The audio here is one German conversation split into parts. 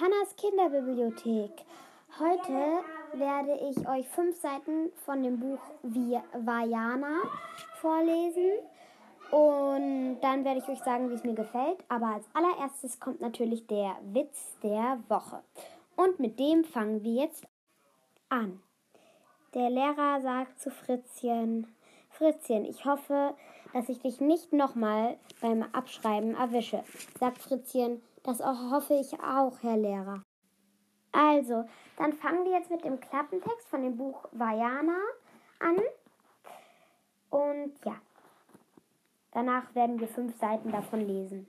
Hannas Kinderbibliothek. Heute werde ich euch fünf Seiten von dem Buch Vajana vorlesen und dann werde ich euch sagen, wie es mir gefällt. Aber als allererstes kommt natürlich der Witz der Woche. Und mit dem fangen wir jetzt an. Der Lehrer sagt zu Fritzchen, Fritzchen, ich hoffe, dass ich dich nicht nochmal beim Abschreiben erwische. Sagt Fritzchen, das hoffe ich auch, Herr Lehrer. Also, dann fangen wir jetzt mit dem Klappentext von dem Buch Vajana an. Und ja, danach werden wir fünf Seiten davon lesen.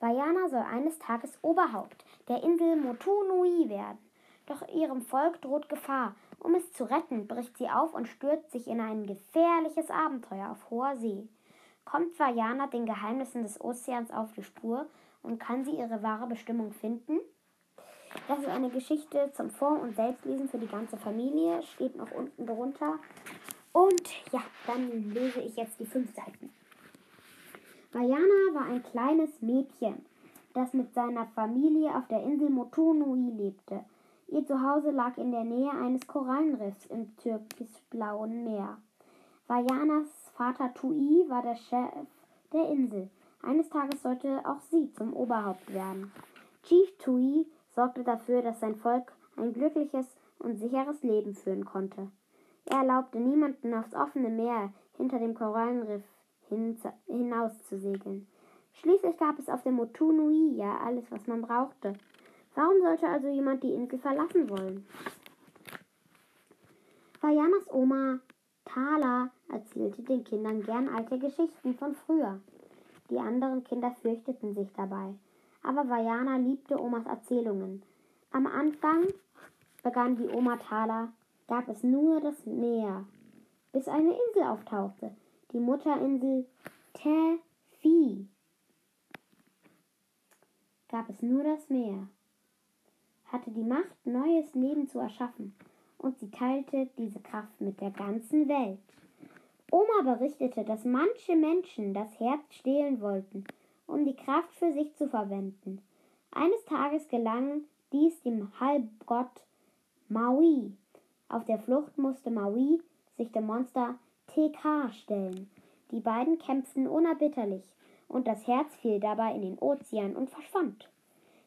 Vajana soll eines Tages Oberhaupt der Insel Motunui werden. Doch ihrem Volk droht Gefahr. Um es zu retten, bricht sie auf und stürzt sich in ein gefährliches Abenteuer auf hoher See. Kommt Vajana den Geheimnissen des Ozeans auf die Spur und kann sie ihre wahre Bestimmung finden? Das ist eine Geschichte zum Vor- und Selbstlesen für die ganze Familie, steht noch unten drunter. Und ja, dann lese ich jetzt die fünf Seiten. Vajana war ein kleines Mädchen, das mit seiner Familie auf der Insel Motunui lebte. Ihr Zuhause lag in der Nähe eines Korallenriffs im türkisblauen Meer. Vajanas Vater Tui war der Chef der Insel. Eines Tages sollte auch sie zum Oberhaupt werden. Chief Tui sorgte dafür, dass sein Volk ein glückliches und sicheres Leben führen konnte. Er erlaubte niemanden aufs offene Meer hinter dem Korallenriff hin hinaus zu segeln. Schließlich gab es auf dem Motunui ja alles, was man brauchte. Warum sollte also jemand die Insel verlassen wollen? Vajanas Oma Thala erzählte den Kindern gern alte Geschichten von früher. Die anderen Kinder fürchteten sich dabei. Aber Vajana liebte Omas Erzählungen. Am Anfang, begann die Oma Thala, gab es nur das Meer, bis eine Insel auftauchte, die Mutterinsel Tefi. Gab es nur das Meer, hatte die Macht, neues Leben zu erschaffen, und sie teilte diese Kraft mit der ganzen Welt. Oma berichtete, dass manche Menschen das Herz stehlen wollten, um die Kraft für sich zu verwenden. Eines Tages gelang dies dem Halbgott Maui. Auf der Flucht musste Maui sich dem Monster TK stellen. Die beiden kämpften unerbitterlich, und das Herz fiel dabei in den Ozean und verschwand.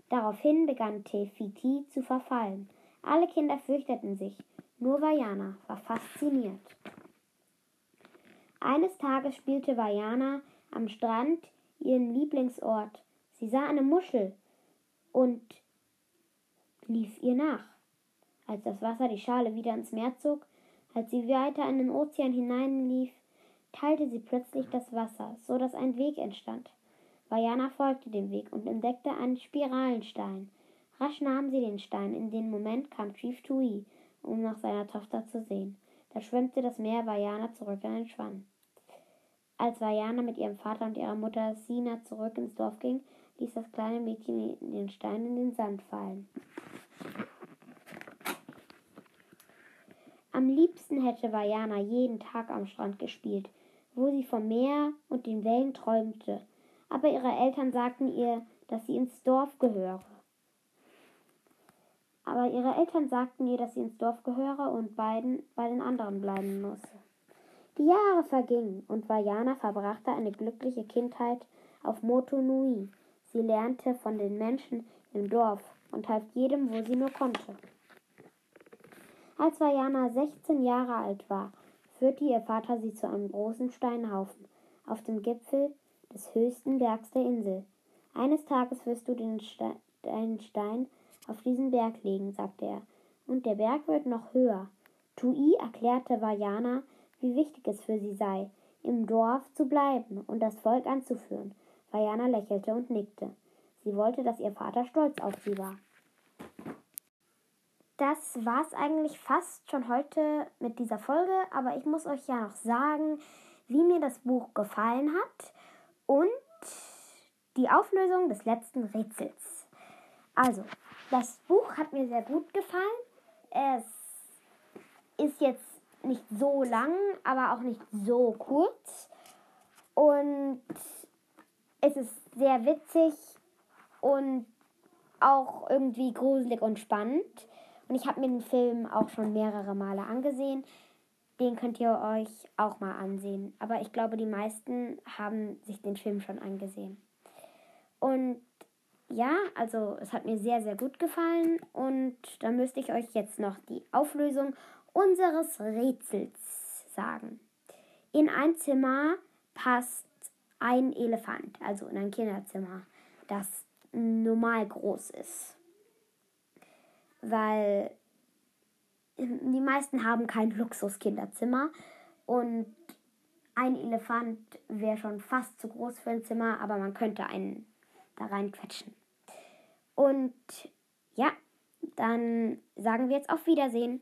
Daraufhin begann Tefiti zu verfallen. Alle Kinder fürchteten sich, nur Vajana war fasziniert. Eines Tages spielte Vajana am Strand ihren Lieblingsort. Sie sah eine Muschel und lief ihr nach. Als das Wasser die Schale wieder ins Meer zog, als sie weiter in den Ozean hineinlief, teilte sie plötzlich das Wasser, so dass ein Weg entstand. Vajana folgte dem Weg und entdeckte einen Spiralenstein. Rasch nahm sie den Stein. In dem Moment kam Chief Tui, um nach seiner Tochter zu sehen. Da schwemmte das Meer Vajana zurück in den Schwann. Als Vajana mit ihrem Vater und ihrer Mutter Sina zurück ins Dorf ging, ließ das kleine Mädchen den Stein in den Sand fallen. Am liebsten hätte Vajana jeden Tag am Strand gespielt, wo sie vom Meer und den Wellen träumte. Aber ihre Eltern sagten ihr, dass sie ins Dorf gehöre. Aber ihre Eltern sagten ihr, dass sie ins Dorf gehöre und beiden bei den anderen bleiben müsse. Die Jahre vergingen und Vajana verbrachte eine glückliche Kindheit auf Moto Nui. Sie lernte von den Menschen im Dorf und half jedem, wo sie nur konnte. Als Vajana 16 Jahre alt war, führte ihr Vater sie zu einem großen Steinhaufen auf dem Gipfel des höchsten Bergs der Insel. Eines Tages wirst du den Ste deinen Stein auf diesen Berg legen, sagte er, und der Berg wird noch höher. Tui erklärte Vajana, wie wichtig es für sie sei, im Dorf zu bleiben und das Volk anzuführen. Vajana lächelte und nickte. Sie wollte, dass ihr Vater stolz auf sie war. Das war's eigentlich fast schon heute mit dieser Folge, aber ich muss euch ja noch sagen, wie mir das Buch gefallen hat und die Auflösung des letzten Rätsels. Also, das Buch hat mir sehr gut gefallen. Es ist jetzt nicht so lang, aber auch nicht so kurz. Und es ist sehr witzig und auch irgendwie gruselig und spannend. Und ich habe mir den Film auch schon mehrere Male angesehen. Den könnt ihr euch auch mal ansehen. Aber ich glaube, die meisten haben sich den Film schon angesehen. Und ja, also es hat mir sehr, sehr gut gefallen. Und da müsste ich euch jetzt noch die Auflösung unseres Rätsels sagen. In ein Zimmer passt ein Elefant, also in ein Kinderzimmer, das normal groß ist. Weil die meisten haben kein Luxus-Kinderzimmer und ein Elefant wäre schon fast zu groß für ein Zimmer, aber man könnte einen da reinquetschen. Und ja, dann sagen wir jetzt auf Wiedersehen.